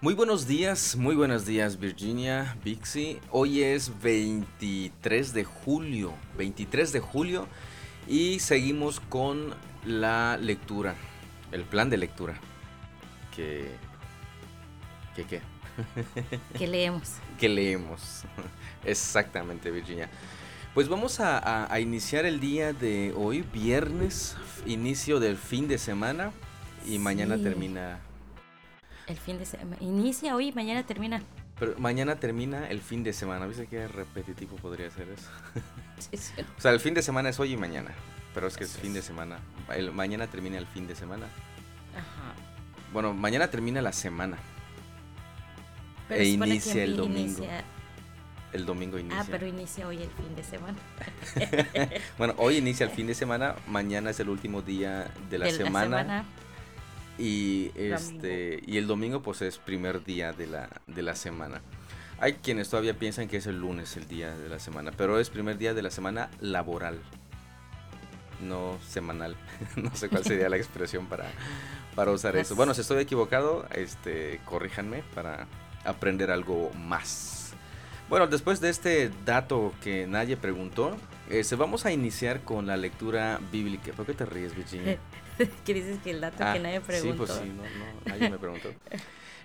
Muy buenos días, muy buenos días Virginia, Bixi. Hoy es 23 de julio, 23 de julio y seguimos con la lectura, el plan de lectura. Que... ¿Qué qué? Que leemos. que leemos. Exactamente Virginia. Pues vamos a, a iniciar el día de hoy, viernes, inicio del fin de semana y mañana Sí. termina El fin de semana. Inicia hoy mañana termina. Pero mañana termina el fin de semana. ¿Viste qué repetitivo podría ser eso? Sí, sí. O sea, el fin de semana es hoy y mañana. Pero es que es fin de semana. El, mañana termina el fin de semana. Ajá. Bueno, mañana termina la semana. Pero E inicia el domingo. inicia- El domingo inicia. Ah, pero inicia hoy el fin de semana. Bueno, hoy inicia el fin de semana. Mañana es el último día de la De semana. Y este Domingo. y el domingo pues es primer día de la, de la semana. Hay quienes todavía piensan que es el lunes el día de la semana, pero es primer día de la semana laboral, no semanal. no sé cuál sería la expresión para, para usar eso. Bueno, si estoy equivocado, este, corríjanme para aprender algo más. Bueno, después de este dato que nadie preguntó, este, vamos a iniciar con la lectura bíblica. ¿Por qué te ríes, Virginia? que dices que el dato Ah, que nadie preguntó. Sí, pues sí, no, no, nadie me preguntó.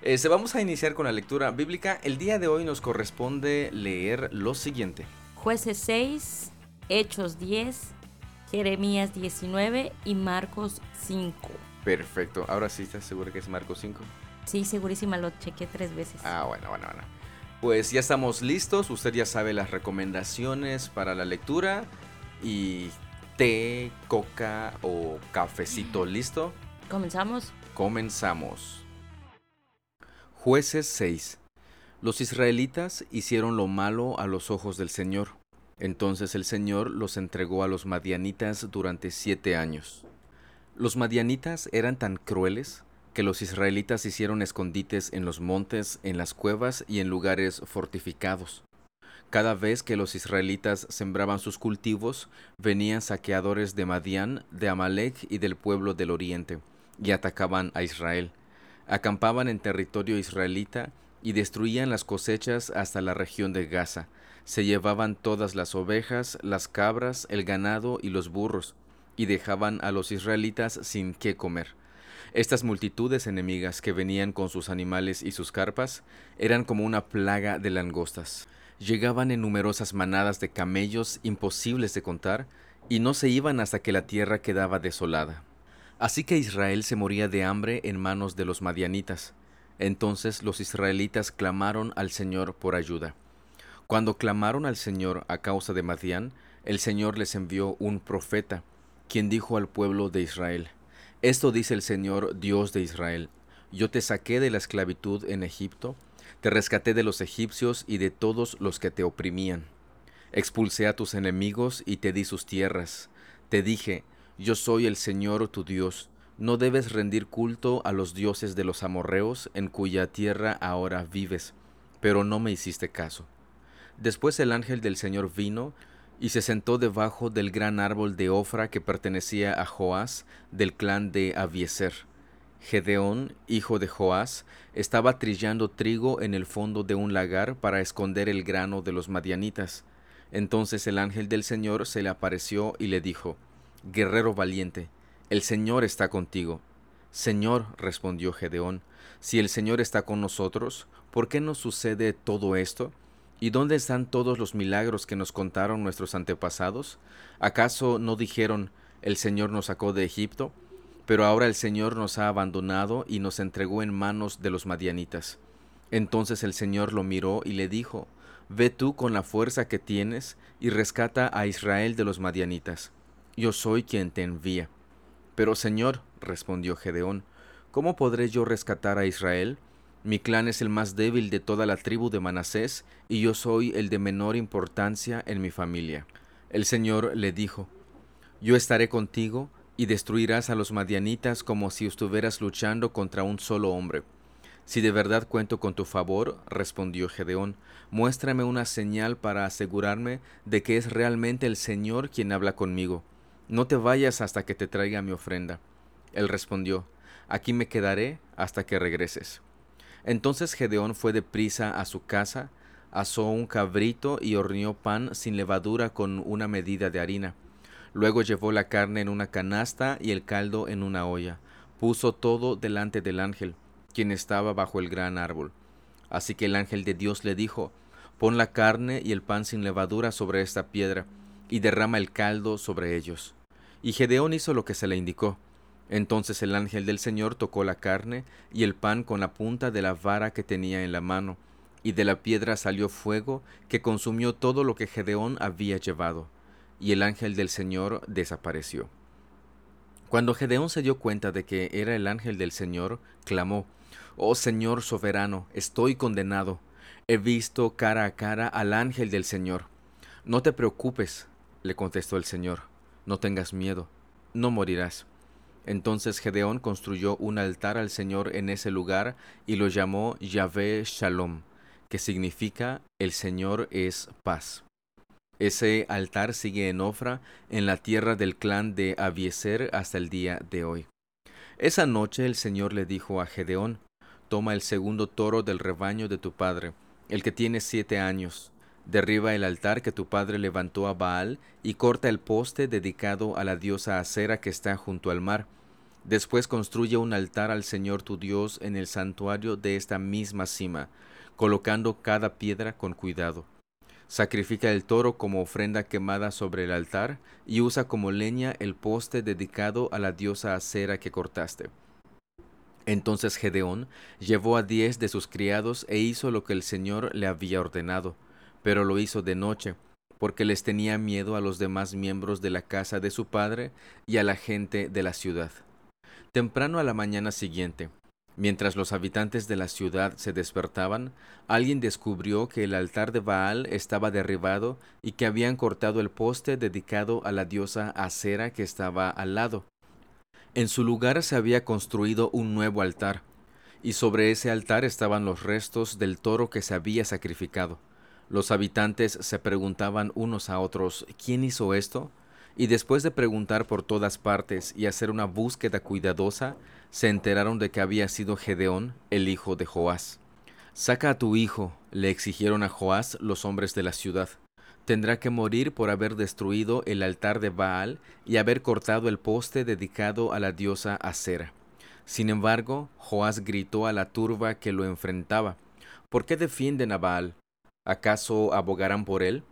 Este, vamos a iniciar con la lectura bíblica. El día de hoy nos corresponde leer lo siguiente. Jueces 6, Hechos 10, Jeremías 19 y Marcos 5. Perfecto. Ahora sí, ¿estás seguro que es Marcos 5? Sí, segurísima, lo chequé tres veces. Ah, bueno, bueno, bueno. Pues ya estamos listos. Usted ya sabe las recomendaciones para la lectura. Y té, coca o cafecito listo. Comenzamos. Comenzamos. Jueces 6. Los israelitas hicieron lo malo a los ojos del Señor. Entonces el Señor los entregó a los madianitas durante siete años. Los madianitas eran tan crueles que los israelitas hicieron escondites en los montes, en las cuevas y en lugares fortificados. Cada vez que los israelitas sembraban sus cultivos, venían saqueadores de Madián, de Amalek y del pueblo del oriente, y atacaban a Israel. Acampaban en territorio israelita y destruían las cosechas hasta la región de Gaza. Se llevaban todas las ovejas, las cabras, el ganado y los burros, y dejaban a los israelitas sin qué comer. Estas multitudes enemigas que venían con sus animales y sus carpas eran como una plaga de langostas. Llegaban en numerosas manadas de camellos imposibles de contar, y no se iban hasta que la tierra quedaba desolada. Así que Israel se moría de hambre en manos de los madianitas. Entonces los israelitas clamaron al Señor por ayuda. Cuando clamaron al Señor a causa de Madián, el Señor les envió un profeta, quien dijo al pueblo de Israel, Esto dice el Señor Dios de Israel, Yo te saqué de la esclavitud en Egipto, te rescaté de los egipcios y de todos los que te oprimían. Expulsé a tus enemigos y te di sus tierras. Te dije, yo soy el Señor tu Dios. No debes rendir culto a los dioses de los amorreos en cuya tierra ahora vives. Pero no me hiciste caso. Después el ángel del Señor vino y se sentó debajo del gran árbol de Ofra que pertenecía a Joás del clan de Abieser. Gedeón, hijo de Joás, estaba trillando trigo en el fondo de un lagar para esconder el grano de los madianitas. Entonces el ángel del Señor se le apareció y le dijo, Guerrero valiente, el Señor está contigo. Señor, respondió Gedeón, si el Señor está con nosotros, ¿por qué nos sucede todo esto? ¿Y dónde están todos los milagros que nos contaron nuestros antepasados? ¿Acaso no dijeron, el Señor nos sacó de Egipto? Pero ahora el Señor nos ha abandonado y nos entregó en manos de los madianitas. Entonces el Señor lo miró y le dijo, Ve tú con la fuerza que tienes y rescata a Israel de los madianitas. Yo soy quien te envía. Pero Señor, respondió Gedeón, ¿cómo podré yo rescatar a Israel? Mi clan es el más débil de toda la tribu de Manasés, y yo soy el de menor importancia en mi familia. El Señor le dijo, Yo estaré contigo, y destruirás a los madianitas como si estuvieras luchando contra un solo hombre. Si de verdad cuento con tu favor, respondió Gedeón, muéstrame una señal para asegurarme de que es realmente el Señor quien habla conmigo. No te vayas hasta que te traiga mi ofrenda. Él respondió, Aquí me quedaré hasta que regreses. Entonces Gedeón fue deprisa a su casa, asó un cabrito y horneó pan sin levadura con una medida de harina. Luego llevó la carne en una canasta y el caldo en una olla. Puso todo delante del ángel, quien estaba bajo el gran árbol. Así que el ángel de Dios le dijo, Pon la carne y el pan sin levadura sobre esta piedra, y derrama el caldo sobre ellos. Y Gedeón hizo lo que se le indicó. Entonces el ángel del Señor tocó la carne y el pan con la punta de la vara que tenía en la mano, y de la piedra salió fuego que consumió todo lo que Gedeón había llevado, y el ángel del Señor desapareció. Cuando Gedeón se dio cuenta de que era el ángel del Señor, clamó, Oh Señor soberano, estoy condenado. He visto cara a cara al ángel del Señor. No te preocupes, le contestó el Señor, no tengas miedo, no morirás. Entonces Gedeón construyó un altar al Señor en ese lugar y lo llamó Yahvé Shalom, que significa el Señor es paz. Ese altar sigue en Ofra, en la tierra del clan de Abieser hasta el día de hoy. Esa noche el Señor le dijo a Gedeón, Toma el segundo toro del rebaño de tu padre, el que tiene siete años, Derriba el altar que tu padre levantó a Baal y corta el poste dedicado a la diosa Acera que está junto al mar. Después construye un altar al Señor tu Dios en el santuario de esta misma cima, colocando cada piedra con cuidado. Sacrifica el toro como ofrenda quemada sobre el altar y usa como leña el poste dedicado a la diosa Acera que cortaste. Entonces Gedeón llevó a diez de sus criados e hizo lo que el Señor le había ordenado pero lo hizo de noche, porque les tenía miedo a los demás miembros de la casa de su padre y a la gente de la ciudad. Temprano a la mañana siguiente, mientras los habitantes de la ciudad se despertaban, alguien descubrió que el altar de Baal estaba derribado y que habían cortado el poste dedicado a la diosa Acera que estaba al lado. En su lugar se había construido un nuevo altar, y sobre ese altar estaban los restos del toro que se había sacrificado. Los habitantes se preguntaban unos a otros ¿quién hizo esto? Y después de preguntar por todas partes y hacer una búsqueda cuidadosa, se enteraron de que había sido Gedeón, el hijo de Joás. Saca a tu hijo, le exigieron a Joás los hombres de la ciudad. Tendrá que morir por haber destruido el altar de Baal y haber cortado el poste dedicado a la diosa Acera. Sin embargo, Joás gritó a la turba que lo enfrentaba. ¿Por qué defienden a Baal? ¿Acaso abogarán por él?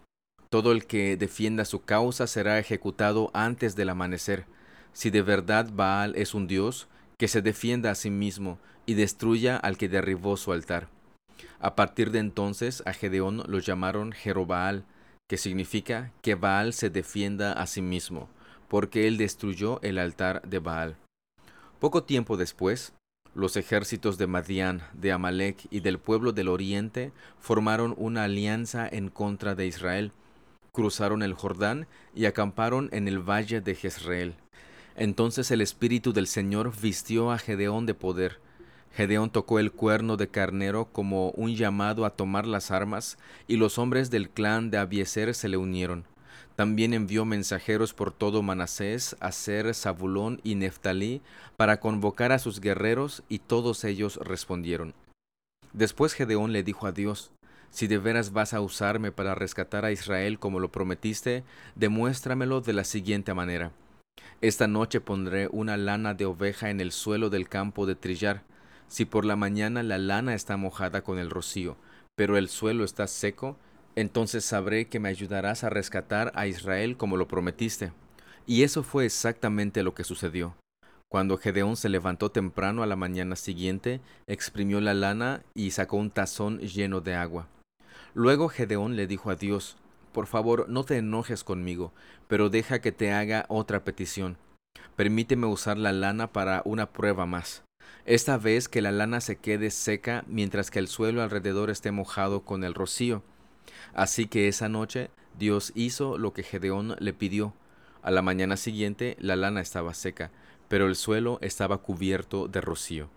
Todo el que defienda su causa será ejecutado antes del amanecer. Si de verdad Baal es un dios, que se defienda a sí mismo y destruya al que derribó su altar. A partir de entonces a Gedeón lo llamaron Jerobaal, que significa que Baal se defienda a sí mismo, porque él destruyó el altar de Baal. Poco tiempo después, los ejércitos de Madián, de Amalek y del pueblo del oriente formaron una alianza en contra de Israel. Cruzaron el Jordán y acamparon en el valle de Jezreel. Entonces el Espíritu del Señor vistió a Gedeón de poder. Gedeón tocó el cuerno de carnero como un llamado a tomar las armas, y los hombres del clan de Abieser se le unieron. También envió mensajeros por todo Manasés, Aser, Zabulón y Neftalí para convocar a sus guerreros y todos ellos respondieron. Después Gedeón le dijo a Dios, Si de veras vas a usarme para rescatar a Israel como lo prometiste, demuéstramelo de la siguiente manera. Esta noche pondré una lana de oveja en el suelo del campo de trillar. Si por la mañana la lana está mojada con el rocío, pero el suelo está seco, entonces sabré que me ayudarás a rescatar a Israel como lo prometiste. Y eso fue exactamente lo que sucedió. Cuando Gedeón se levantó temprano a la mañana siguiente, exprimió la lana y sacó un tazón lleno de agua. Luego Gedeón le dijo a Dios, Por favor, no te enojes conmigo, pero deja que te haga otra petición. Permíteme usar la lana para una prueba más. Esta vez que la lana se quede seca mientras que el suelo alrededor esté mojado con el rocío. Así que esa noche Dios hizo lo que Gedeón le pidió. A la mañana siguiente la lana estaba seca, pero el suelo estaba cubierto de rocío.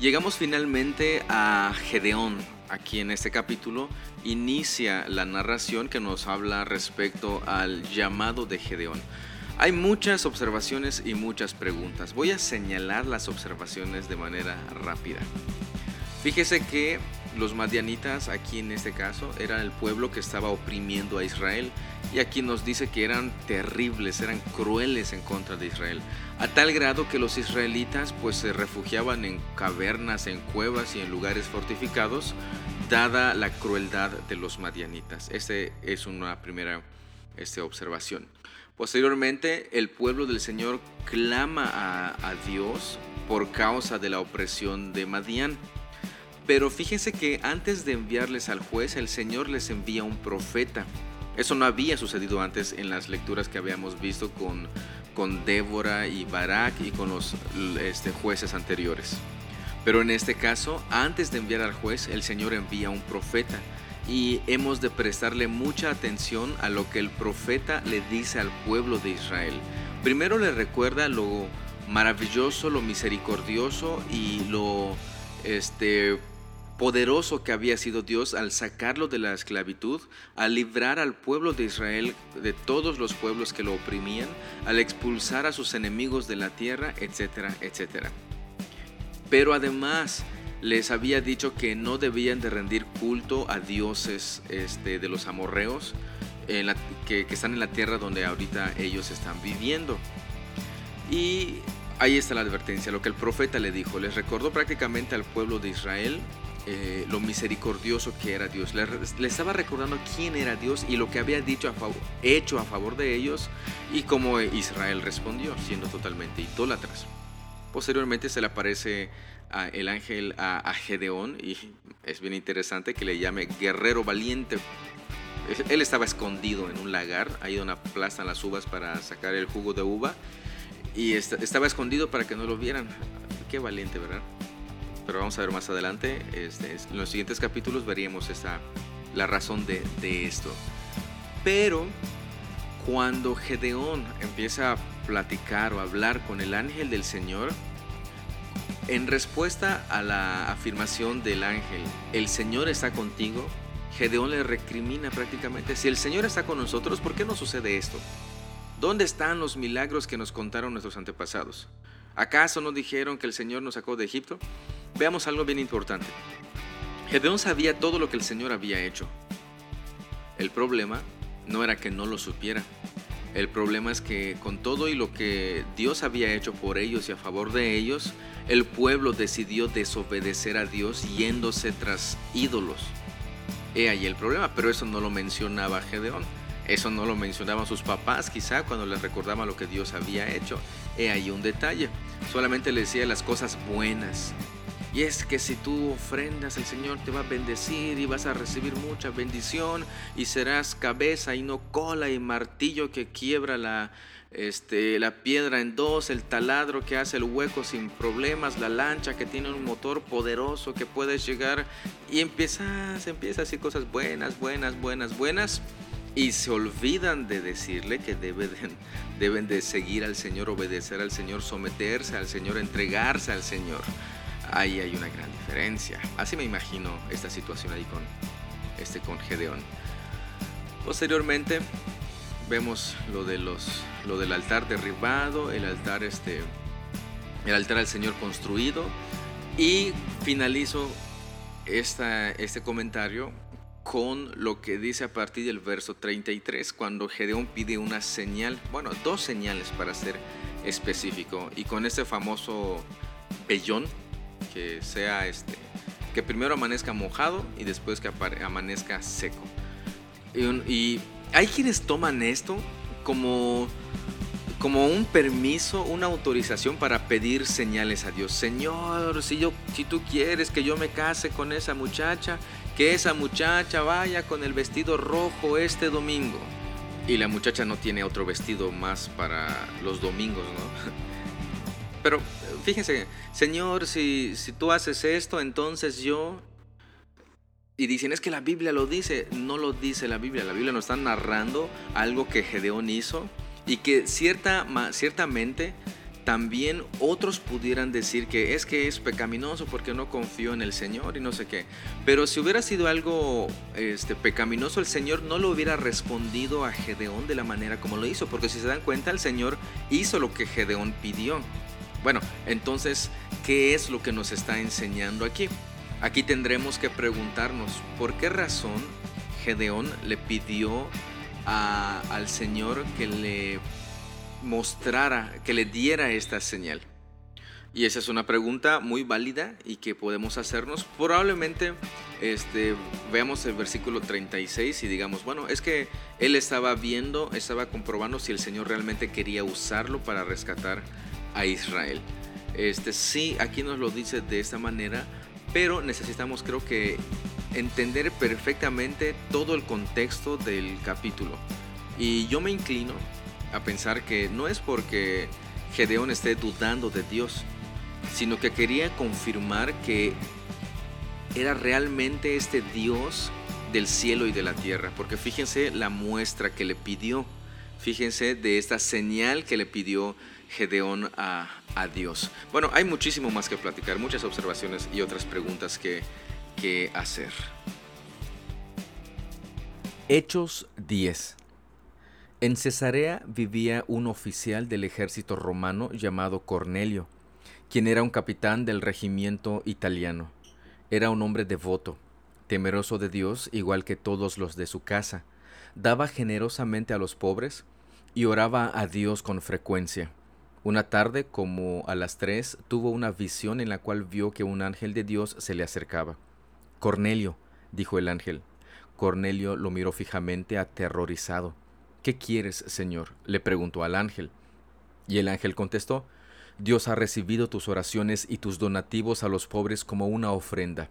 Llegamos finalmente a Gedeón. Aquí en este capítulo inicia la narración que nos habla respecto al llamado de Gedeón. Hay muchas observaciones y muchas preguntas. Voy a señalar las observaciones de manera rápida. Fíjese que los madianitas, aquí en este caso, eran el pueblo que estaba oprimiendo a Israel. Y aquí nos dice que eran terribles, eran crueles en contra de Israel. A tal grado que los israelitas pues se refugiaban en cavernas, en cuevas y en lugares fortificados, dada la crueldad de los madianitas. Esta es una primera este, observación. Posteriormente, el pueblo del Señor clama a, a Dios por causa de la opresión de Madián. Pero fíjense que antes de enviarles al juez, el Señor les envía un profeta. Eso no había sucedido antes en las lecturas que habíamos visto con, con Débora y Barak y con los este, jueces anteriores. Pero en este caso, antes de enviar al juez, el Señor envía un profeta. Y hemos de prestarle mucha atención a lo que el profeta le dice al pueblo de Israel. Primero le recuerda lo maravilloso, lo misericordioso y lo este, poderoso que había sido Dios al sacarlo de la esclavitud, al librar al pueblo de Israel de todos los pueblos que lo oprimían, al expulsar a sus enemigos de la tierra, etcétera, etcétera. Pero además les había dicho que no debían de rendir culto a dioses este, de los amorreos que, que están en la tierra donde ahorita ellos están viviendo. Y ahí está la advertencia, lo que el profeta le dijo, les recordó prácticamente al pueblo de Israel eh, lo misericordioso que era Dios. Le, estaba recordando quién era Dios y lo que había dicho a favor, hecho a favor de ellos y cómo Israel respondió, siendo totalmente idólatras. Posteriormente se le aparece el ángel a, Gedeón y es bien interesante que le llame guerrero valiente. Él estaba escondido en un lagar, ahí donde aplastan las uvas para sacar el jugo de uva y estaba escondido para que no lo vieran. Qué valiente, ¿verdad? Pero vamos a ver más adelante. Este, en los siguientes capítulos veríamos esta, la razón de, de esto. Pero cuando Gedeón empieza a platicar o hablar con el ángel del Señor, en respuesta a la afirmación del ángel, el Señor está contigo, Gedeón le recrimina prácticamente, si el Señor está con nosotros, ¿por qué no sucede esto? ¿Dónde están los milagros que nos contaron nuestros antepasados? ¿Acaso no dijeron que el Señor nos sacó de Egipto? Veamos algo bien importante. Gedeón sabía todo lo que el Señor había hecho. El problema no era que no lo supiera. El problema es que con todo y lo que Dios había hecho por ellos y a favor de ellos, el pueblo decidió desobedecer a Dios yéndose tras ídolos. He ahí el problema, pero eso no lo mencionaba Gedeón. Eso no lo mencionaban sus papás quizá cuando les recordaban lo que Dios había hecho. He ahí un detalle. Solamente le decía las cosas buenas. Y es que si tú ofrendas, el Señor te va a bendecir y vas a recibir mucha bendición y serás cabeza y no cola y martillo que quiebra la, este, la piedra en dos, el taladro que hace el hueco sin problemas, la lancha que tiene un motor poderoso que puedes llegar y empiezas, empiezas a cosas buenas, buenas, buenas, buenas y se olvidan de decirle que deben, deben de seguir al Señor, obedecer al Señor, someterse al Señor, entregarse al Señor ahí hay una gran diferencia. Así me imagino esta situación ahí con, este, con Gedeón. Posteriormente vemos lo, de los, lo del altar derribado, el altar, este, el altar al Señor construido y finalizo esta, este comentario con lo que dice a partir del verso 33, cuando Gedeón pide una señal, bueno, dos señales para ser específico, y con este famoso pellón que sea este, que primero amanezca mojado y después que amanezca seco. Y, hay quienes toman esto como, como un permiso, una autorización para pedir señales a Dios. Señor, si, yo, si tú quieres que yo me case con esa muchacha, que esa muchacha vaya con el vestido rojo este domingo. Y la muchacha no tiene otro vestido más para los domingos, ¿no? Pero fíjense, Señor, si, si tú haces esto, entonces yo... Y dicen, es que la Biblia lo dice. No lo dice la Biblia. La Biblia nos está narrando algo que Gedeón hizo y que cierta, ciertamente también otros pudieran decir que es que es pecaminoso porque no confió en el Señor y no sé qué. Pero si hubiera sido algo este, pecaminoso, el Señor no lo hubiera respondido a Gedeón de la manera como lo hizo, porque si se dan cuenta, el Señor hizo lo que Gedeón pidió. Bueno, entonces, ¿qué es lo que nos está enseñando aquí? Aquí tendremos que preguntarnos, ¿por qué razón Gedeón le pidió al Señor que le mostrara, que le diera esta señal? Y esa es una pregunta muy válida y que podemos hacernos. Probablemente este, veamos el versículo 36 y digamos, bueno, es que él estaba viendo, estaba comprobando si el Señor realmente quería usarlo para rescatar a Israel. Este, sí, aquí nos lo dice de esta manera, pero necesitamos creo que entender perfectamente todo el contexto del capítulo. Y yo me inclino a pensar que no es porque Gedeón esté dudando de Dios, sino que quería confirmar que era realmente este Dios del cielo y de la tierra, porque fíjense la muestra que le pidió, fíjense de esta señal que le pidió Gedeón a, Dios. Bueno, hay muchísimo más que platicar, muchas observaciones y otras preguntas que, que hacer. Hechos 10 en Cesarea vivía un oficial del ejército romano llamado Cornelio, quien era un capitán del regimiento italiano. Era un hombre devoto, temeroso de Dios igual que todos los de su casa, daba generosamente a los pobres y oraba a Dios con frecuencia. Una tarde, como a las tres, tuvo una visión en la cual vio que un ángel de Dios se le acercaba. Cornelio, dijo el ángel. Cornelio lo miró fijamente, aterrorizado. ¿Qué quieres, Señor? le preguntó al ángel. Y el ángel contestó, Dios ha recibido tus oraciones y tus donativos a los pobres como una ofrenda.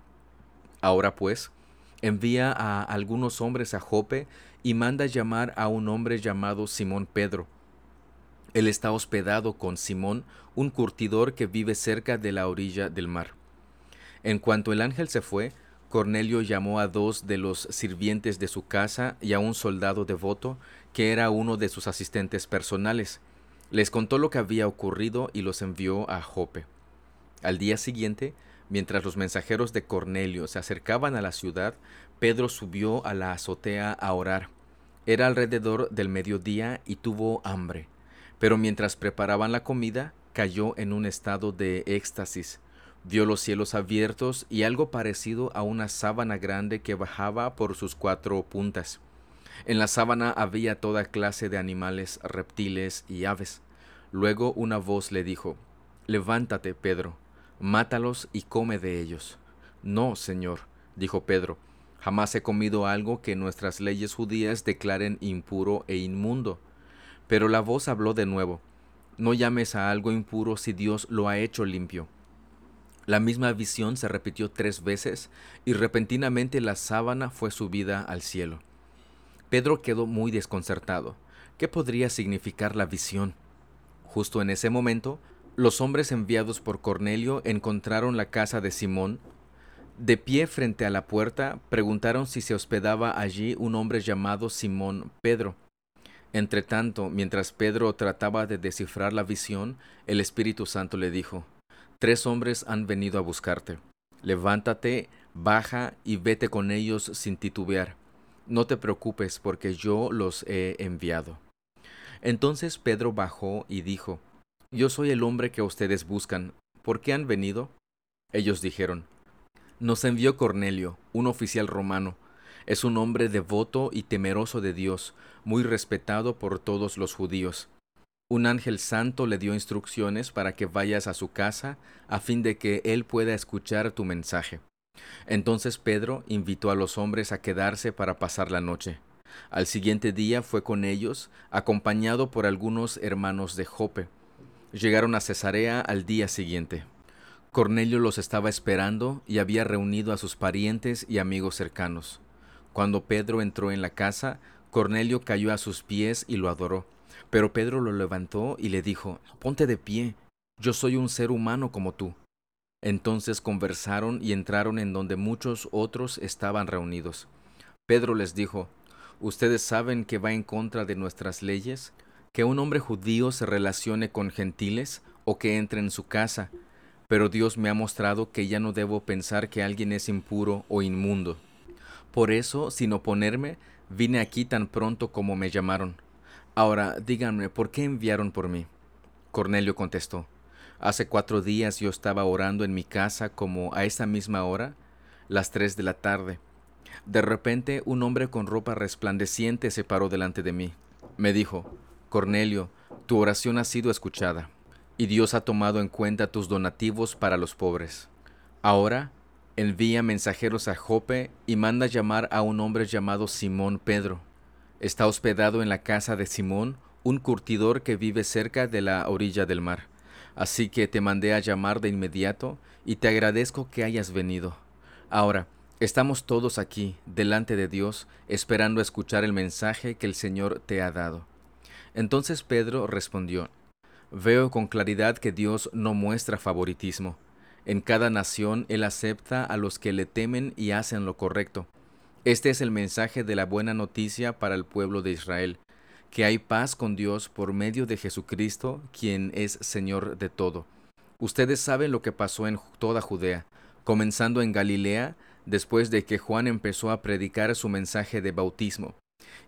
Ahora pues, envía a algunos hombres a Jope y manda llamar a un hombre llamado Simón Pedro. Él está hospedado con Simón, un curtidor que vive cerca de la orilla del mar. En cuanto el ángel se fue, Cornelio llamó a dos de los sirvientes de su casa y a un soldado devoto, que era uno de sus asistentes personales. Les contó lo que había ocurrido y los envió a Jope. Al día siguiente, mientras los mensajeros de Cornelio se acercaban a la ciudad, Pedro subió a la azotea a orar. Era alrededor del mediodía y tuvo hambre. Pero mientras preparaban la comida, cayó en un estado de éxtasis Vio los cielos abiertos y algo parecido a una sábana grande que bajaba por sus cuatro puntas. En la sábana había toda clase de animales, reptiles y aves. Luego una voz le dijo, Levántate, Pedro, mátalos y come de ellos. No, Señor, dijo Pedro, jamás he comido algo que nuestras leyes judías declaren impuro e inmundo. Pero la voz habló de nuevo, No llames a algo impuro si Dios lo ha hecho limpio. La misma visión se repitió tres veces y repentinamente la sábana fue subida al cielo. Pedro quedó muy desconcertado. ¿Qué podría significar la visión? Justo en ese momento, los hombres enviados por Cornelio encontraron la casa de Simón. De pie frente a la puerta, preguntaron si se hospedaba allí un hombre llamado Simón Pedro. Entretanto, mientras Pedro trataba de descifrar la visión, el Espíritu Santo le dijo, Tres hombres han venido a buscarte. Levántate, baja y vete con ellos sin titubear. No te preocupes porque yo los he enviado. Entonces Pedro bajó y dijo, Yo soy el hombre que ustedes buscan. ¿Por qué han venido? Ellos dijeron, Nos envió Cornelio, un oficial romano. Es un hombre devoto y temeroso de Dios, muy respetado por todos los judíos un ángel santo le dio instrucciones para que vayas a su casa a fin de que él pueda escuchar tu mensaje. Entonces Pedro invitó a los hombres a quedarse para pasar la noche. Al siguiente día fue con ellos, acompañado por algunos hermanos de Jope. Llegaron a Cesarea al día siguiente. Cornelio los estaba esperando y había reunido a sus parientes y amigos cercanos. Cuando Pedro entró en la casa, Cornelio cayó a sus pies y lo adoró. Pero Pedro lo levantó y le dijo, Ponte de pie, yo soy un ser humano como tú. Entonces conversaron y entraron en donde muchos otros estaban reunidos. Pedro les dijo, ¿Ustedes saben que va en contra de nuestras leyes? ¿Que un hombre judío se relacione con gentiles o que entre en su casa, pero Dios me ha mostrado que ya no debo pensar que alguien es impuro o inmundo. Por eso, sin oponerme, vine aquí tan pronto como me llamaron. Ahora, díganme, ¿por qué enviaron por mí? Cornelio contestó, Hace cuatro días yo estaba orando en mi casa como a esta misma hora, las tres de la tarde. De repente un hombre con ropa resplandeciente se paró delante de mí. Me dijo, Cornelio, tu oración ha sido escuchada, y Dios ha tomado en cuenta tus donativos para los pobres. Ahora envía mensajeros a Jope y manda llamar a un hombre llamado Simón Pedro. Está hospedado en la casa de Simón, un curtidor que vive cerca de la orilla del mar. Así que te mandé a llamar de inmediato y te agradezco que hayas venido. Ahora, estamos todos aquí, delante de Dios, esperando escuchar el mensaje que el Señor te ha dado. Entonces Pedro respondió, Veo con claridad que Dios no muestra favoritismo. En cada nación Él acepta a los que le temen y hacen lo correcto. Este es el mensaje de la buena noticia para el pueblo de Israel que hay paz con Dios por medio de Jesucristo, quien es Señor de todo. Ustedes saben lo que pasó en toda Judea, comenzando en Galilea, después de que Juan empezó a predicar su mensaje de bautismo.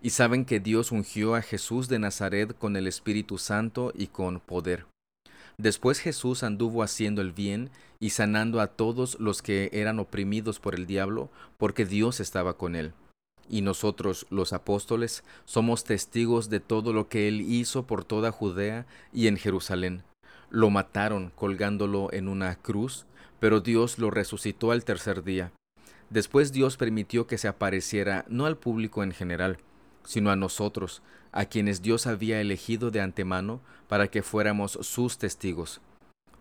Y saben que Dios ungió a Jesús de Nazaret con el Espíritu Santo y con poder. Después Jesús anduvo haciendo el bien y sanando a todos los que eran oprimidos por el diablo, porque Dios estaba con él y nosotros, los apóstoles, somos testigos de todo lo que él hizo por toda Judea y en Jerusalén. Lo mataron colgándolo en una cruz, pero Dios lo resucitó al tercer día. Después Dios permitió que se apareciera no al público en general, sino a nosotros, a quienes Dios había elegido de antemano para que fuéramos sus testigos.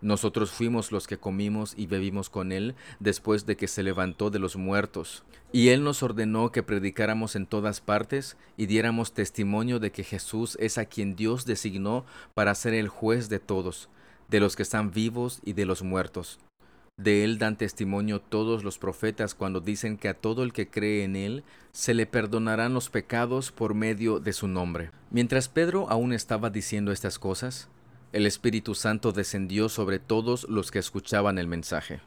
Nosotros fuimos los que comimos y bebimos con Él después de que se levantó de los muertos. Y Él nos ordenó que predicáramos en todas partes y diéramos testimonio de que Jesús es a quien Dios designó para ser el juez de todos, de los que están vivos y de los muertos. De Él dan testimonio todos los profetas cuando dicen que a todo el que cree en Él se le perdonarán los pecados por medio de su nombre. Mientras Pedro aún estaba diciendo estas cosas, el Espíritu Santo descendió sobre todos los que escuchaban el mensaje.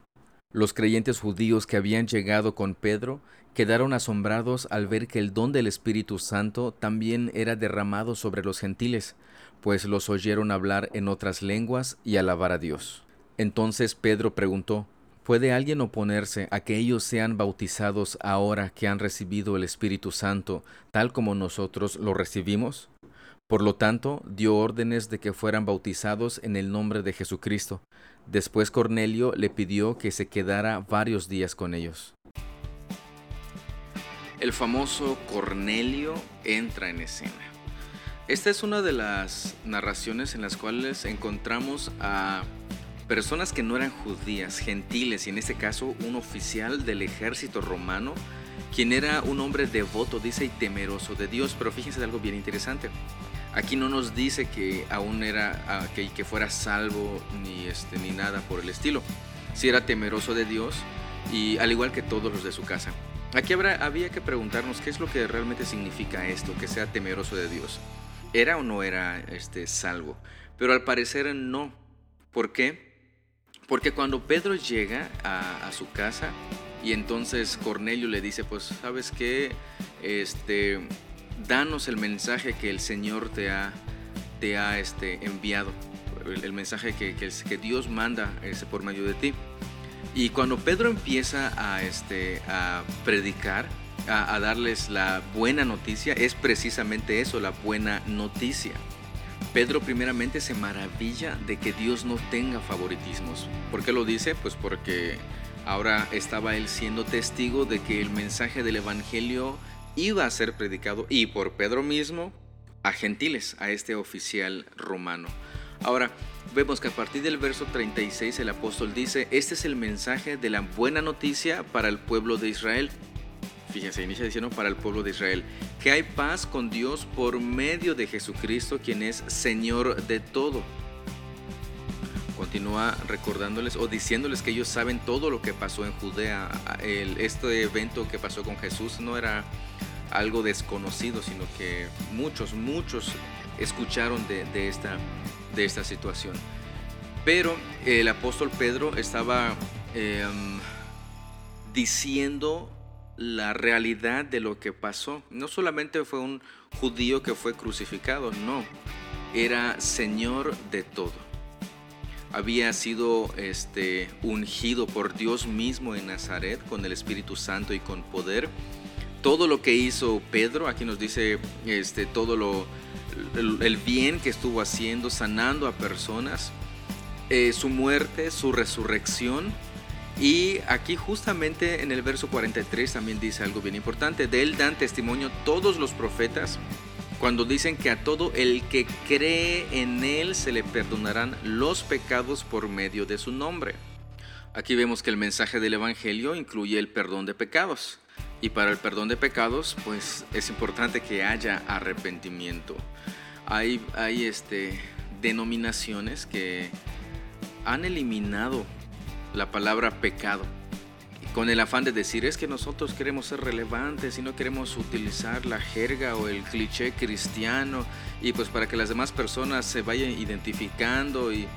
Los creyentes judíos que habían llegado con Pedro quedaron asombrados al ver que el don del Espíritu Santo también era derramado sobre los gentiles, pues los oyeron hablar en otras lenguas y alabar a Dios. Entonces Pedro preguntó, ¿Puede alguien oponerse a que ellos sean bautizados ahora que han recibido el Espíritu Santo, tal como nosotros lo recibimos? Por lo tanto, dio órdenes de que fueran bautizados en el nombre de Jesucristo. Después Cornelio le pidió que se quedara varios días con ellos. El famoso Cornelio entra en escena. Esta es una de las narraciones en las cuales encontramos a personas que no eran judías, gentiles, y en este caso un oficial del ejército romano, quien era un hombre devoto, dice, y temeroso de Dios. Pero fíjense de algo bien interesante. Aquí no nos dice que aún era ah, que, que fuera salvo ni este ni nada por el estilo. Si era temeroso de Dios y al igual que todos los de su casa. Aquí habrá, había que preguntarnos qué es lo que realmente significa esto, que sea temeroso de Dios. ¿Era o no era este salvo? Pero al parecer no. ¿Por qué? Porque cuando Pedro llega a, su casa y entonces Cornelio le dice, pues, ¿sabes qué? Este, danos el mensaje que el Señor te ha, te ha este, enviado, el, mensaje que, que, Dios manda ese por medio de ti. Y cuando Pedro empieza a, este, a predicar, a, darles la buena noticia, es precisamente eso, la buena noticia. Pedro primeramente se maravilla de que Dios no tenga favoritismos. ¿Por qué lo dice? Pues porque ahora estaba él siendo testigo de que el mensaje del Evangelio iba a ser predicado y por Pedro mismo a gentiles, a este oficial romano. Ahora, vemos que a partir del verso 36 el apóstol dice, este es el mensaje de la buena noticia para el pueblo de Israel. Fíjense, inicia diciendo para el pueblo de Israel, que hay paz con Dios por medio de Jesucristo, quien es Señor de todo. Continúa recordándoles o diciéndoles que ellos saben todo lo que pasó en Judea. El, este evento que pasó con Jesús no era algo desconocido, sino que muchos, muchos escucharon de, esta, de esta situación. Pero el apóstol Pedro estaba em, diciendo la realidad de lo que pasó. No solamente fue un judío que fue crucificado, no, era Señor de todo. Había sido este, ungido por Dios mismo en Nazaret con el Espíritu Santo y con poder. Todo lo que hizo Pedro, aquí nos dice este, todo lo, el bien que estuvo haciendo, sanando a personas, eh, su muerte, su resurrección. Y aquí justamente en el verso 43 también dice algo bien importante. De él dan testimonio todos los profetas cuando dicen que a todo el que cree en él se le perdonarán los pecados por medio de su nombre. Aquí vemos que el mensaje del Evangelio incluye el perdón de pecados. Y para el perdón de pecados, pues es importante que haya arrepentimiento. Hay, hay este, denominaciones que han eliminado la palabra pecado con el afán de decir es que nosotros queremos ser relevantes y no queremos utilizar la jerga o el cliché cristiano y pues para que las demás personas se vayan identificando y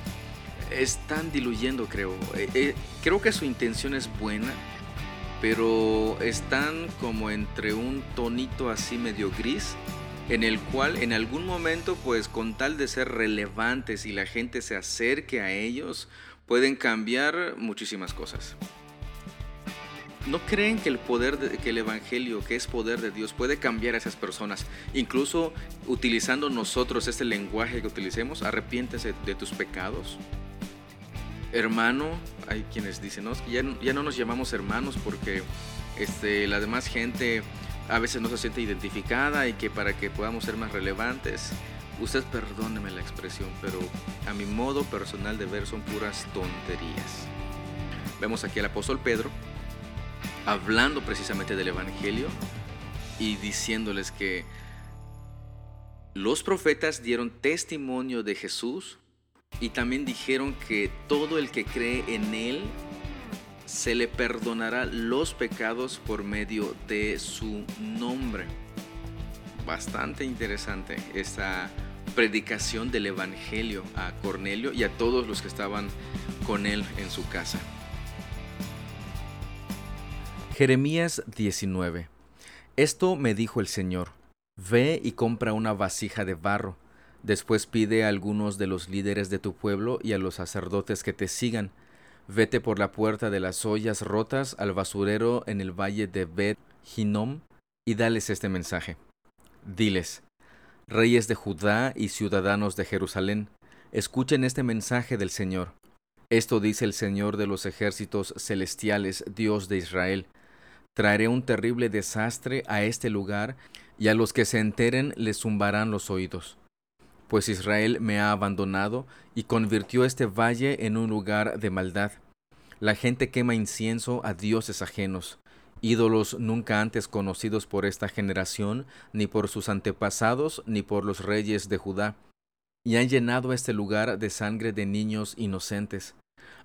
están diluyendo creo. Eh, eh, creo que su intención es buena, pero están como entre un tonito así medio gris en el cual en algún momento pues con tal de ser relevantes y la gente se acerque a ellos pueden cambiar muchísimas cosas. ¿No creen que el poder, de, que el Evangelio, que es poder de Dios, puede cambiar a esas personas? Incluso utilizando nosotros este lenguaje que utilicemos, arrepiéntese de tus pecados. Hermano, hay quienes dicen, no, ya, ya no nos llamamos hermanos porque este, la demás gente a veces no se siente identificada y que para que podamos ser más relevantes, usted perdóneme la expresión, pero a mi modo personal de ver son puras tonterías. Vemos aquí al apóstol Pedro hablando precisamente del Evangelio y diciéndoles que los profetas dieron testimonio de Jesús y también dijeron que todo el que cree en Él se le perdonará los pecados por medio de su nombre. Bastante interesante esta predicación del Evangelio a Cornelio y a todos los que estaban con él en su casa. Jeremías 19 Esto me dijo el Señor, ve y compra una vasija de barro, después pide a algunos de los líderes de tu pueblo y a los sacerdotes que te sigan, Vete por la puerta de las ollas rotas al basurero en el valle de Bet Hinnom y dales este mensaje. Diles, reyes de Judá y ciudadanos de Jerusalén, escuchen este mensaje del Señor. Esto dice el Señor de los ejércitos celestiales, Dios de Israel. Traeré un terrible desastre a este lugar y a los que se enteren les zumbarán los oídos pues Israel me ha abandonado y convirtió este valle en un lugar de maldad. La gente quema incienso a dioses ajenos, ídolos nunca antes conocidos por esta generación, ni por sus antepasados, ni por los reyes de Judá, y han llenado este lugar de sangre de niños inocentes.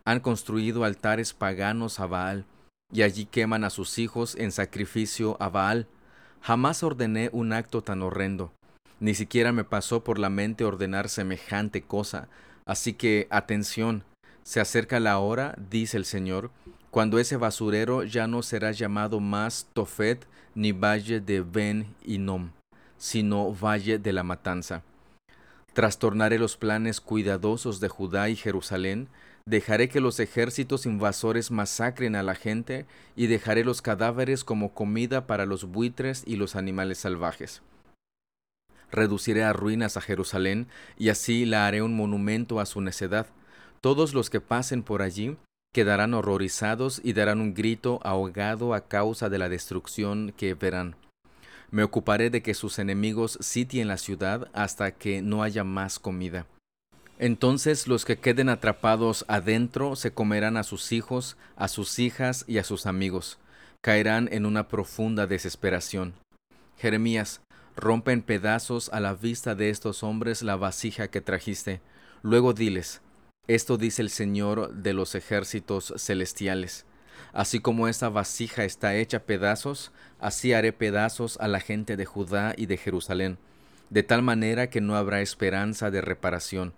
Han construido altares paganos a Baal, y allí queman a sus hijos en sacrificio a Baal. Jamás ordené un acto tan horrendo. Ni siquiera me pasó por la mente ordenar semejante cosa. Así que, atención, se acerca la hora, dice el Señor, cuando ese basurero ya no será llamado más Tofet ni Valle de Ben Nom, sino Valle de la Matanza. Trastornaré los planes cuidadosos de Judá y Jerusalén, dejaré que los ejércitos invasores masacren a la gente y dejaré los cadáveres como comida para los buitres y los animales salvajes reduciré a ruinas a Jerusalén, y así la haré un monumento a su necedad. Todos los que pasen por allí quedarán horrorizados y darán un grito ahogado a causa de la destrucción que verán. Me ocuparé de que sus enemigos sitien la ciudad hasta que no haya más comida. Entonces los que queden atrapados adentro se comerán a sus hijos, a sus hijas y a sus amigos. Caerán en una profunda desesperación. Jeremías, Rompe en pedazos a la vista de estos hombres la vasija que trajiste. Luego diles, esto dice el Señor de los ejércitos celestiales. Así como esta vasija está hecha pedazos, así haré pedazos a la gente de Judá y de Jerusalén, de tal manera que no habrá esperanza de reparación.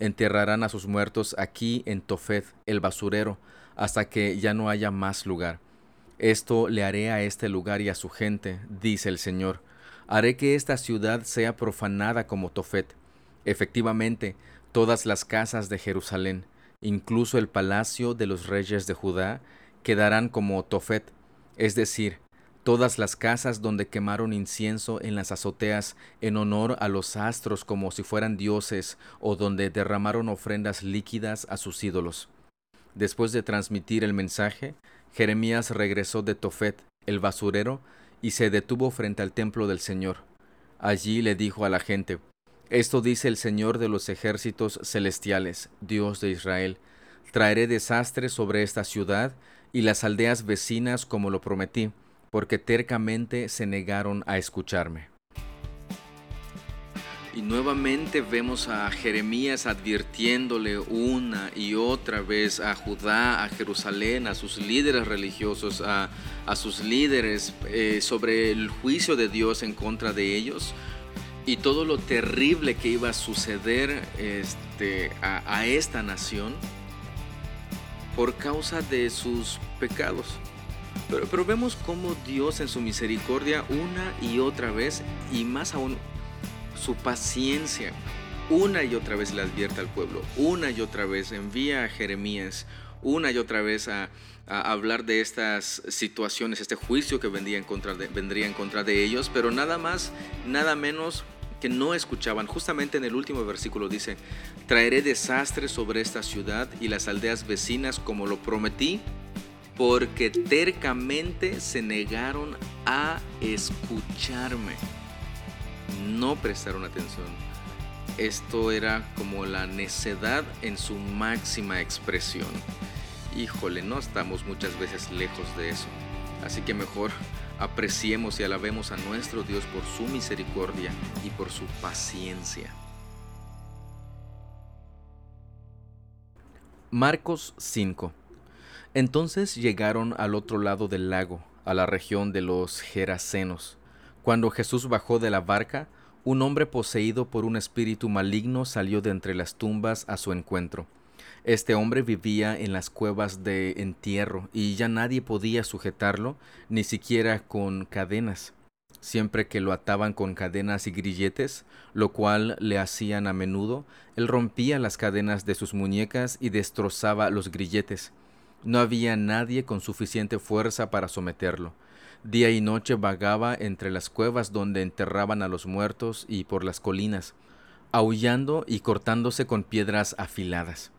enterrarán a sus muertos aquí en Tofet, el basurero, hasta que ya no haya más lugar. Esto le haré a este lugar y a su gente, dice el Señor. Haré que esta ciudad sea profanada como Tofet. Efectivamente, todas las casas de Jerusalén, incluso el palacio de los reyes de Judá, quedarán como Tofet, es decir, todas las casas donde quemaron incienso en las azoteas en honor a los astros como si fueran dioses o donde derramaron ofrendas líquidas a sus ídolos. Después de transmitir el mensaje, Jeremías regresó de Tofet, el basurero, y se detuvo frente al templo del Señor. Allí le dijo a la gente, Esto dice el Señor de los ejércitos celestiales, Dios de Israel, traeré desastre sobre esta ciudad y las aldeas vecinas como lo prometí, porque tercamente se negaron a escucharme. Y nuevamente vemos a Jeremías advirtiéndole una y otra vez a Judá, a Jerusalén, a sus líderes religiosos, a, sus líderes eh, sobre el juicio de Dios en contra de ellos y todo lo terrible que iba a suceder este, a, esta nación por causa de sus pecados. Pero, pero, vemos cómo Dios en su misericordia una y otra vez, y más aún su paciencia. Una y otra vez le advierte al pueblo, una y otra vez envía a Jeremías, una y otra vez a, hablar de estas situaciones, este juicio que en, contra vendría en contra de ellos, pero nada más, nada menos que no escuchaban. Justamente en el último versículo dice, traeré desastre sobre esta ciudad y las aldeas vecinas como lo prometí, porque tercamente se negaron a escucharme no prestaron atención. Esto era como la necedad en su máxima expresión. Híjole, no estamos muchas veces lejos de eso. Así que mejor apreciemos y alabemos a nuestro Dios por su misericordia y por su paciencia. Marcos 5 Entonces llegaron al otro lado del lago, a la región de los Gerasenos. Cuando Jesús bajó de la barca, un hombre poseído por un espíritu maligno salió de entre las tumbas a su encuentro. Este hombre vivía en las cuevas de entierro y ya nadie podía sujetarlo, ni siquiera con cadenas. Siempre que lo ataban con cadenas y grilletes, lo cual le hacían a menudo, él rompía las cadenas de sus muñecas y destrozaba los grilletes. No había nadie con suficiente fuerza para someterlo. Día y noche vagaba entre las cuevas donde enterraban a los muertos y por las colinas, aullando y cortándose con piedras afiladas.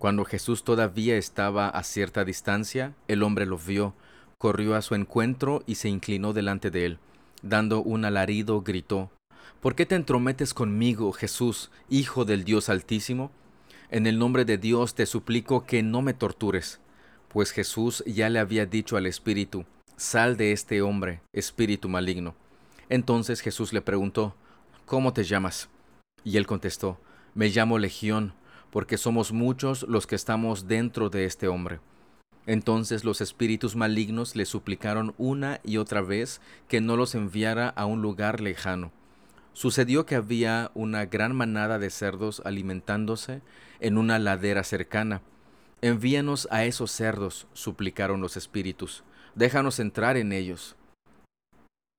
Cuando Jesús todavía estaba a cierta distancia, el hombre lo vio, corrió a su encuentro y se inclinó delante de él. Dando un alarido, gritó, ¿Por qué te entrometes conmigo, Jesús, Hijo del Dios Altísimo? En el nombre de Dios te suplico que no me tortures. Pues Jesús ya le había dicho al Espíritu, Sal de este hombre, espíritu maligno. Entonces Jesús le preguntó, ¿Cómo te llamas? Y él contestó, Me llamo Legión, porque somos muchos los que estamos dentro de este hombre. Entonces los espíritus malignos le suplicaron una y otra vez que no los enviara a un lugar lejano. Sucedió que había una gran manada de cerdos alimentándose en una ladera cercana. Envíanos a esos cerdos, suplicaron los espíritus déjanos entrar en ellos.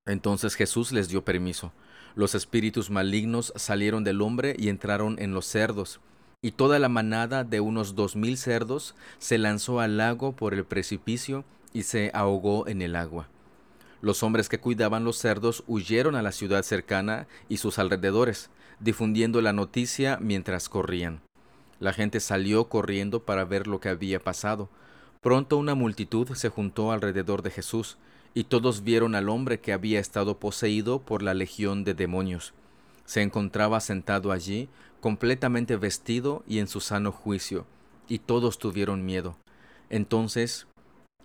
Entonces Jesús les dio permiso. Los espíritus malignos salieron del hombre y entraron en los cerdos, y toda la manada de unos dos mil cerdos se lanzó al lago por el precipicio y se ahogó en el agua. Los hombres que cuidaban los cerdos huyeron a la ciudad cercana y sus alrededores, difundiendo la noticia mientras corrían. La gente salió corriendo para ver lo que había pasado, Pronto una multitud se juntó alrededor de Jesús, y todos vieron al hombre que había estado poseído por la legión de demonios. Se encontraba sentado allí, completamente vestido y en su sano juicio, y todos tuvieron miedo. Entonces,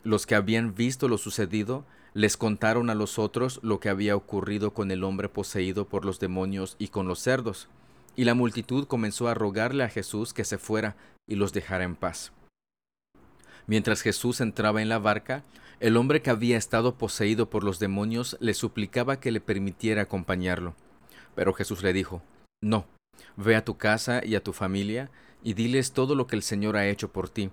los que habían visto lo sucedido, les contaron a los otros lo que había ocurrido con el hombre poseído por los demonios y con los cerdos. Y la multitud comenzó a rogarle a Jesús que se fuera y los dejara en paz. Mientras Jesús entraba en la barca, el hombre que había estado poseído por los demonios le suplicaba que le permitiera acompañarlo. Pero Jesús le dijo, No, Ve a tu casa y a tu familia y diles todo lo que el Señor ha hecho por ti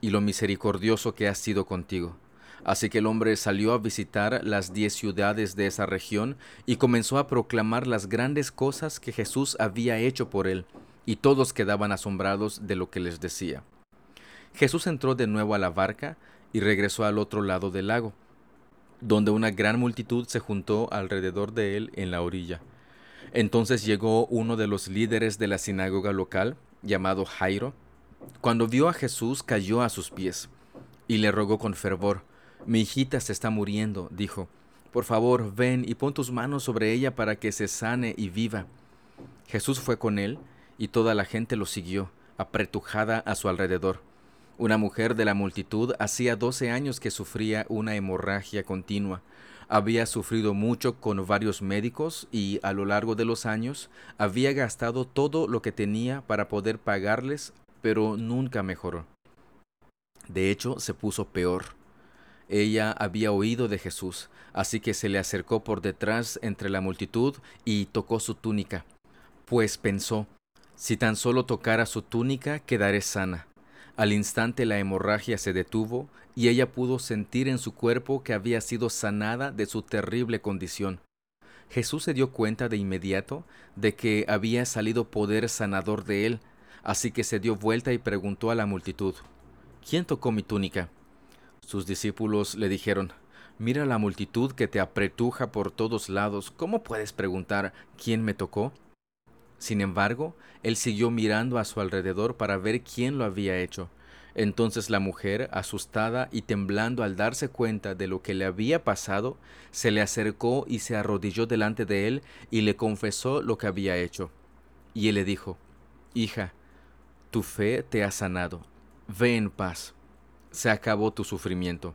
y lo misericordioso que ha sido contigo. Así que el hombre salió a visitar las diez ciudades de esa región y comenzó a proclamar las grandes cosas que Jesús había hecho por él, y todos quedaban asombrados de lo que les decía. Jesús entró de nuevo a la barca y regresó al otro lado del lago, donde una gran multitud se juntó alrededor de él en la orilla. Entonces llegó uno de los líderes de la sinagoga local, llamado Jairo. Cuando vio a Jesús cayó a sus pies y le rogó con fervor, Mi hijita se está muriendo, dijo. Por favor, ven y pon tus manos sobre ella para que se sane y viva. Jesús fue con él, y toda la gente lo siguió, apretujada a su alrededor. Una mujer de la multitud hacía doce años que sufría una hemorragia continua. Había sufrido mucho con varios médicos y a lo largo de los años había gastado todo lo que tenía para poder pagarles, pero nunca mejoró. De hecho, se puso peor. Ella había oído de Jesús, así que se le acercó por detrás entre la multitud y tocó su túnica, pues pensó, si tan solo tocara su túnica quedaré sana. Al instante la hemorragia se detuvo y ella pudo sentir en su cuerpo que había sido sanada de su terrible condición. Jesús se dio cuenta de inmediato de que había salido poder sanador de él, así que se dio vuelta y preguntó a la multitud, ¿quién tocó mi túnica? Sus discípulos le dijeron, Mira la multitud que te apretuja por todos lados, ¿cómo puedes preguntar quién me tocó? Sin embargo, él siguió mirando a su alrededor para ver quién lo había hecho. Entonces la mujer, asustada y temblando al darse cuenta de lo que le había pasado, se le acercó y se arrodilló delante de él y le confesó lo que había hecho. Y él le dijo, Hija, tu fe te ha sanado, ve en paz, se acabó tu sufrimiento.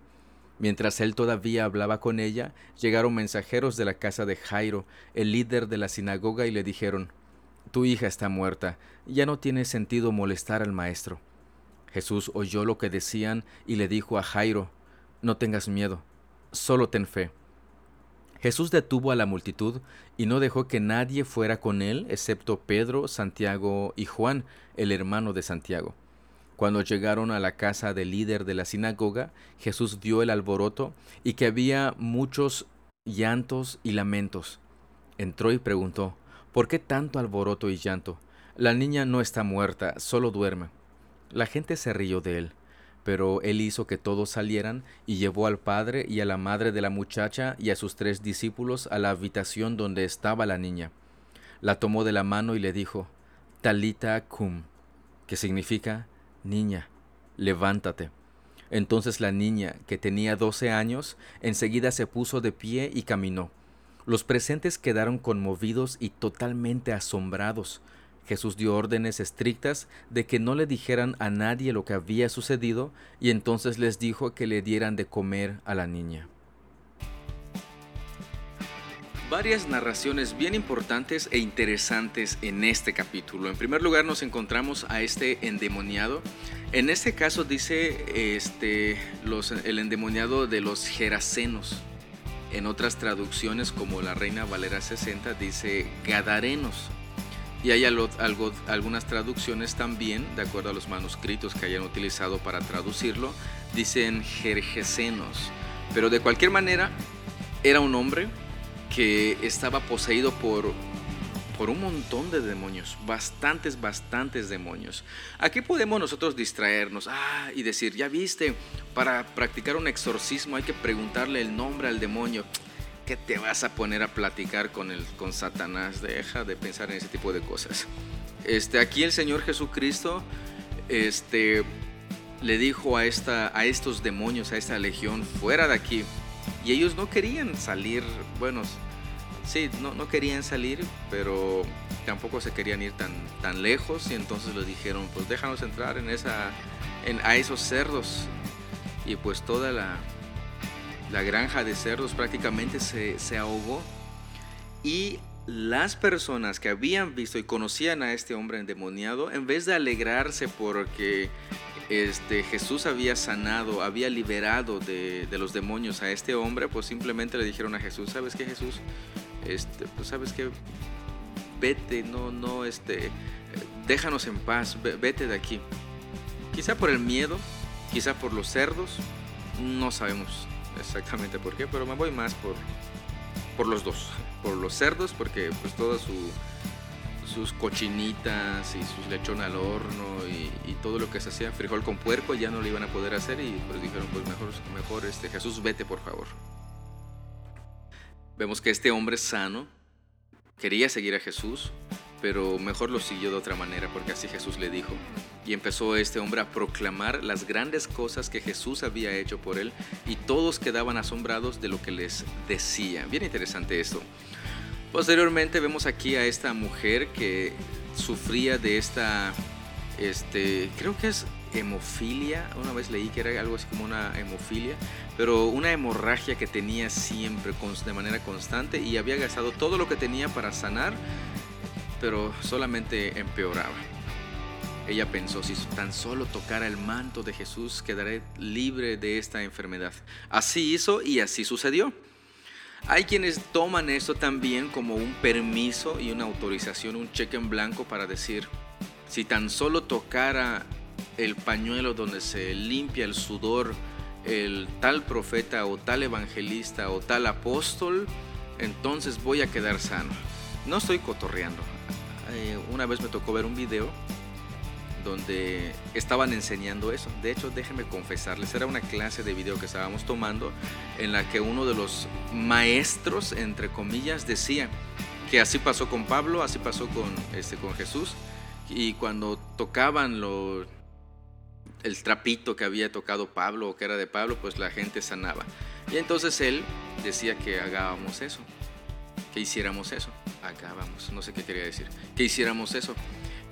Mientras él todavía hablaba con ella, llegaron mensajeros de la casa de Jairo, el líder de la sinagoga, y le dijeron, tu hija está muerta, ya no tiene sentido molestar al maestro. Jesús oyó lo que decían y le dijo a Jairo, No tengas miedo, solo ten fe. Jesús detuvo a la multitud y no dejó que nadie fuera con él excepto Pedro, Santiago y Juan, el hermano de Santiago. Cuando llegaron a la casa del líder de la sinagoga, Jesús vio el alboroto y que había muchos llantos y lamentos. Entró y preguntó, ¿Por qué tanto alboroto y llanto? La niña no está muerta, solo duerme. La gente se rió de él, pero él hizo que todos salieran y llevó al padre y a la madre de la muchacha y a sus tres discípulos a la habitación donde estaba la niña. La tomó de la mano y le dijo, Talita cum, que significa, Niña, levántate. Entonces la niña, que tenía doce años, enseguida se puso de pie y caminó. Los presentes quedaron conmovidos y totalmente asombrados. Jesús dio órdenes estrictas de que no le dijeran a nadie lo que había sucedido y entonces les dijo que le dieran de comer a la niña. Varias narraciones bien importantes e interesantes en este capítulo. En primer lugar nos encontramos a este endemoniado. En este caso dice este, el endemoniado de los gerasenos. En otras traducciones, como la Reina Valera 60, dice Gadarenos. Y hay algo, algunas traducciones también, de acuerdo a los manuscritos que hayan utilizado para traducirlo, dicen Jerjesenos. Pero de cualquier manera, era un hombre que estaba poseído por por un montón de demonios, bastantes, bastantes demonios. Aquí podemos nosotros distraernos ah, y decir, ya viste, para practicar un exorcismo hay que preguntarle el nombre al demonio. ¿Qué te vas a poner a platicar con, el, con Satanás? Deja de pensar en ese tipo de cosas. Este, aquí el Señor Jesucristo este, le dijo a, esta, a estos demonios, a esta legión, fuera de aquí. Y ellos no querían salir, bueno, sí, no, no querían salir, pero tampoco se querían ir tan, tan lejos y entonces les dijeron, pues déjanos entrar en esa, en, a esos cerdos. Y pues toda la, la granja de cerdos prácticamente se, se ahogó. Y las personas que habían visto y conocían a este hombre endemoniado, en vez de alegrarse porque este, Jesús había sanado, había liberado de, de, los demonios a este hombre, pues simplemente le dijeron a Jesús, ¿sabes qué Jesús? este, pues sabes que vete, no, no, este, déjanos en paz, vete de aquí. Quizá por el miedo, quizá por los cerdos, no sabemos exactamente por qué, pero me voy más por, por los dos, por los cerdos, porque pues todas sus cochinitas y sus lechón al horno y, todo lo que se hacía frijol con puerco ya no lo iban a poder hacer y pues dijeron pues mejor, mejor este Jesús vete por favor. Vemos que este hombre sano quería seguir a Jesús, pero mejor lo siguió de otra manera porque así Jesús le dijo. Y empezó este hombre a proclamar las grandes cosas que Jesús había hecho por él y todos quedaban asombrados de lo que les decía. Bien interesante esto. Posteriormente vemos aquí a esta mujer que sufría de esta, este, creo que es hemofilia. Una vez leí que era algo así como una hemofilia, pero una hemorragia que tenía siempre de manera constante y había gastado todo lo que tenía para sanar, pero solamente empeoraba. Ella pensó, si tan solo tocara el manto de Jesús, quedaré libre de esta enfermedad. Así hizo y así sucedió. Hay quienes toman esto también como un permiso y una autorización, un cheque en blanco para decir, si tan solo tocara el pañuelo donde se limpia el sudor, el tal profeta o tal evangelista o tal apóstol, entonces voy a quedar sano. No estoy cotorreando. Eh, una vez me tocó ver un video donde estaban enseñando eso. De hecho, déjenme confesarles, era una clase de video que estábamos tomando en la que uno de los maestros, entre comillas, decía que así pasó con Pablo, así pasó con, este, con Jesús, y cuando tocaban lo, el trapito que había tocado Pablo o que era de Pablo, pues la gente sanaba. Y entonces él decía que hagábamos eso, que hiciéramos eso, hagábamos, no sé qué quería decir, que hiciéramos eso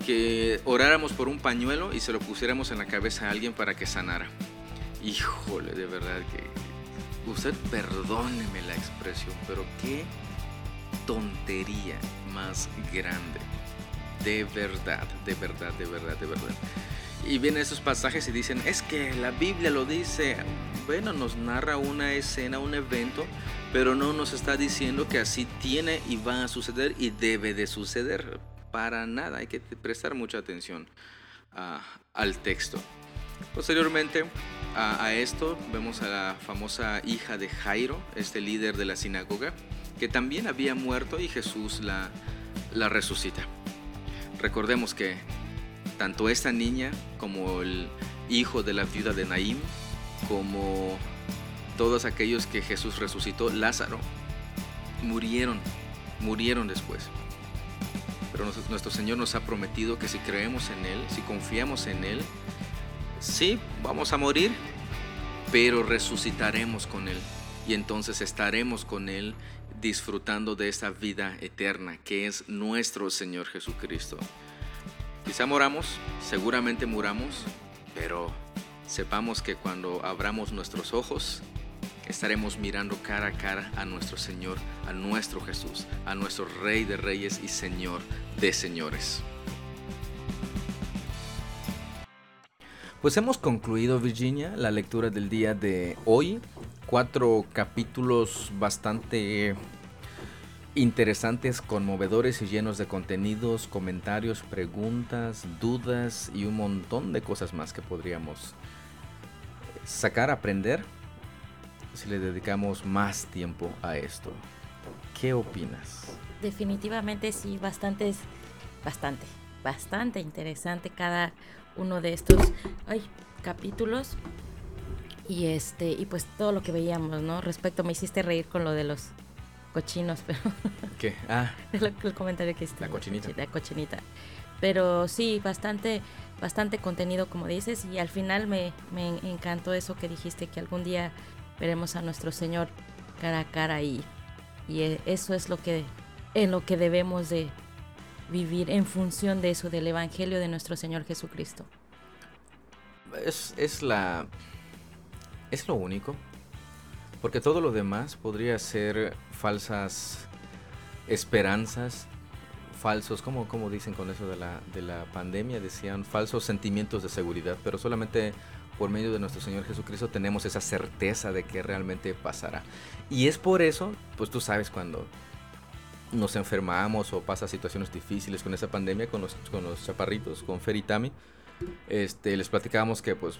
que oráramos por un pañuelo y se lo pusiéramos en la cabeza a alguien para que sanara. Híjole, de verdad que... Usted perdóneme la expresión, pero qué tontería más grande. De verdad, de verdad, de verdad, de verdad. Y vienen esos pasajes y dicen, es que la Biblia lo dice. Bueno, nos narra una escena, un evento, pero no nos está diciendo que así tiene y va a suceder y debe de suceder para nada, hay que prestar mucha atención al texto. Posteriormente a, esto vemos a la famosa hija de Jairo, este líder de la sinagoga, que también había muerto y Jesús la, la resucita. Recordemos que tanto esta niña como el hijo de la viuda de Naim, como todos aquellos que Jesús resucitó, Lázaro, murieron, murieron después. Pero nuestro Señor nos ha prometido que si creemos en Él, si confiamos en Él, sí, vamos a morir, pero resucitaremos con Él. Y entonces estaremos con Él disfrutando de esta vida eterna que es nuestro Señor Jesucristo. Quizá moramos, seguramente muramos, pero sepamos que cuando abramos nuestros ojos, estaremos mirando cara a cara a nuestro Señor, a nuestro Jesús, a nuestro Rey de Reyes y Señor de Señores. Pues hemos concluido, Virginia, la lectura del día de hoy. Cuatro capítulos bastante interesantes, conmovedores y llenos de contenidos, comentarios, preguntas, dudas y un montón de cosas más que podríamos sacar, aprender si le dedicamos más tiempo a esto. ¿Qué opinas? Definitivamente sí, bastante, bastante, bastante interesante cada uno de estos capítulos. Y este, y pues todo lo que veíamos, ¿no? Respecto, me hiciste reír con lo de los cochinos, pero. ¿Qué? Ah. el, comentario que hiciste. La cochinita. La cochinita. Pero sí, bastante, bastante contenido, como dices, y al final me, me encantó eso que dijiste, que algún día veremos a nuestro Señor cara a cara y, y e, eso es lo que, en lo que debemos de vivir en función de eso, del Evangelio de nuestro Señor Jesucristo. Es, es la... es lo único. Porque todo lo demás podría ser falsas esperanzas, falsos, como, como dicen con eso de la, de la pandemia, decían falsos sentimientos de seguridad, pero solamente por medio de nuestro Señor Jesucristo tenemos esa certeza de que realmente pasará. Y es por eso, pues tú sabes cuando nos enfermamos o pasa situaciones difíciles con esa pandemia, con los, con los chaparritos, con Fer y Tami, este, les platicábamos que pues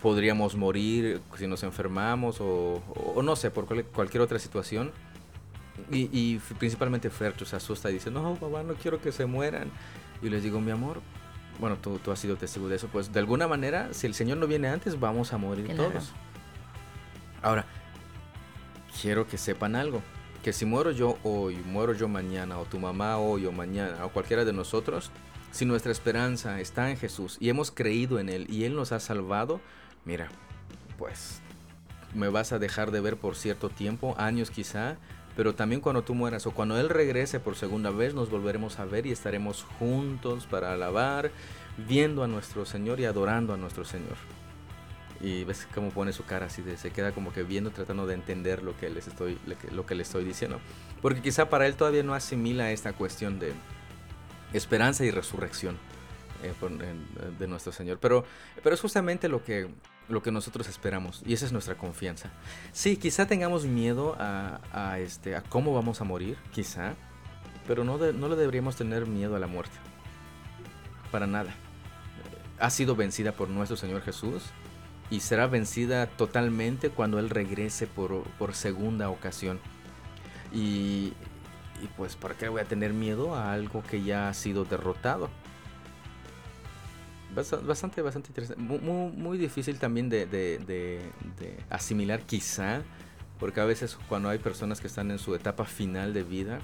podríamos morir si nos enfermamos o no sé, por cualquier otra situación. Y, y principalmente Fer se asusta y dice, no, papá, no quiero que se mueran. Y les digo, mi amor, bueno, tú, tú has sido testigo de eso, pues de alguna manera, si el Señor no viene antes, vamos a morir todos. Ahora, quiero que sepan algo que si muero yo hoy, muero yo mañana, o tu mamá hoy o mañana, o cualquiera de nosotros, si nuestra esperanza está en Jesús y hemos creído en Él y Él nos ha salvado, mira, pues me vas a dejar de ver por cierto tiempo, años quizá, pero también cuando tú mueras o cuando Él regrese por segunda vez nos volveremos a ver y estaremos juntos para alabar, viendo a nuestro Señor y adorando a nuestro Señor y ves cómo pone su cara así, de, se queda como que viendo, tratando de entender lo que, les estoy, lo que le estoy diciendo. Porque quizá para él todavía no asimila esta cuestión de esperanza y resurrección eh, de nuestro Señor. Pero, pero es justamente lo que, lo que nosotros esperamos y esa es nuestra confianza. Sí, quizá tengamos miedo a, este, a cómo vamos a morir, quizá, pero no, no le deberíamos tener miedo a la muerte. Para nada. Ha sido vencida por nuestro Señor Jesús y será vencida totalmente cuando Él regrese por, segunda ocasión. Y, pues, ¿para qué voy a tener miedo a algo que ya ha sido derrotado? Bastante, bastante interesante. Muy, difícil también de, de, asimilar quizá, porque a veces cuando hay personas que están en su etapa final de vida,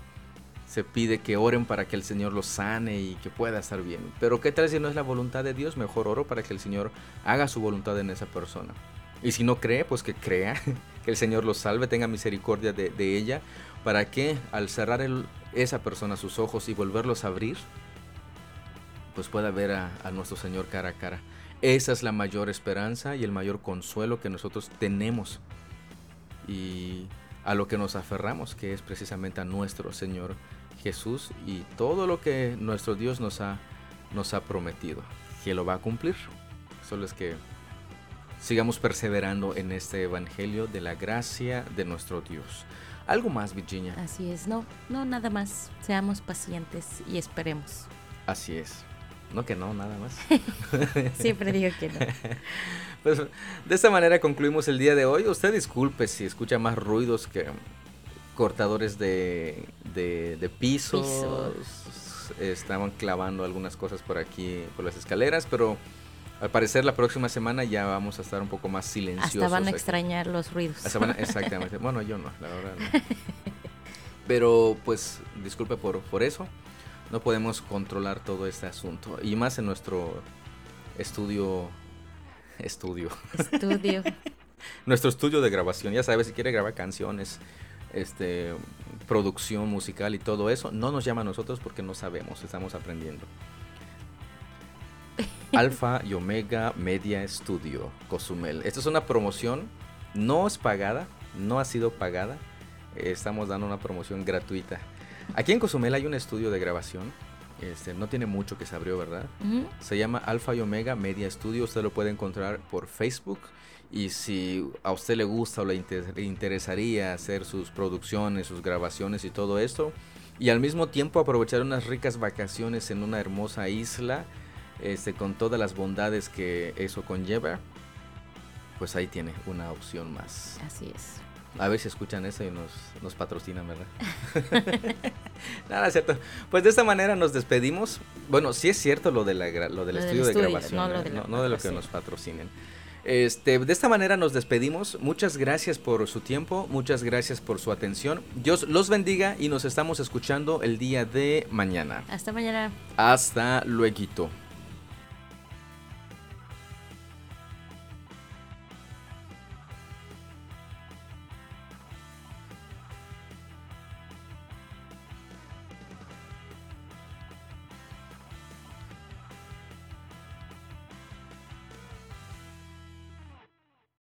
se pide que oren para que el Señor los sane y que pueda estar bien. Pero ¿qué tal si no es la voluntad de Dios? Mejor oro para que el Señor haga su voluntad en esa persona. Y si no cree, pues que crea, que el Señor los salve, tenga misericordia de, ella, para que al cerrar esa persona sus ojos y volverlos a abrir, pues pueda ver a, a nuestro Señor cara a cara. Esa es la mayor esperanza y el mayor consuelo que nosotros tenemos. Y a lo que nos aferramos, que es precisamente a nuestro Señor Jesús y todo lo que nuestro Dios nos ha, nos ha prometido, que lo va a cumplir. Solo es que sigamos perseverando en este Evangelio de la gracia de nuestro Dios. ¿Algo más, Virginia? Así es, no, no, nada más. Seamos pacientes y esperemos. Así es. No que no, nada más. Siempre digo que no. Pues de esta manera concluimos el día de hoy. Usted disculpe si escucha más ruidos que cortadores de, de, pisos. Estaban clavando algunas cosas por aquí, por las escaleras, pero al parecer la próxima semana ya vamos a estar un poco más silenciosos. Hasta van a extrañar los ruidos. exactamente. bueno, yo no, la verdad no. Pero pues disculpe por, por eso. No podemos controlar todo este asunto. Y más en nuestro estudio. Estudio. Estudio. nuestro estudio de grabación. Ya sabes, si quiere grabar canciones, este, producción musical y todo eso, no nos llama a nosotros porque no sabemos, estamos aprendiendo. Alfa y Omega Media Studio, Cozumel. Esta es una promoción, no es pagada, no ha sido pagada. Estamos dando una promoción gratuita. Aquí en Cozumel hay un estudio de grabación. Este, no tiene mucho que se abrió, ¿verdad? Se llama Alfa y Omega Media Studio. Usted lo puede encontrar por Facebook. Y si a usted le gusta o le, interesaría hacer sus producciones, sus grabaciones y todo esto, y al mismo tiempo aprovechar unas ricas vacaciones en una hermosa isla, este, con todas las bondades que eso conlleva, pues ahí tiene una opción más. Así es. A ver si escuchan eso y nos, nos patrocinan, ¿verdad? Nada, cierto. Pues de esta manera nos despedimos. Bueno, sí es cierto lo, de la, lo del estudio de grabación, no, ¿eh? no de lo que nos patrocinen. Este, de esta manera nos despedimos. Muchas gracias por su tiempo, muchas gracias por su atención. Dios los bendiga y nos estamos escuchando el día de mañana. Hasta mañana. Hasta luego.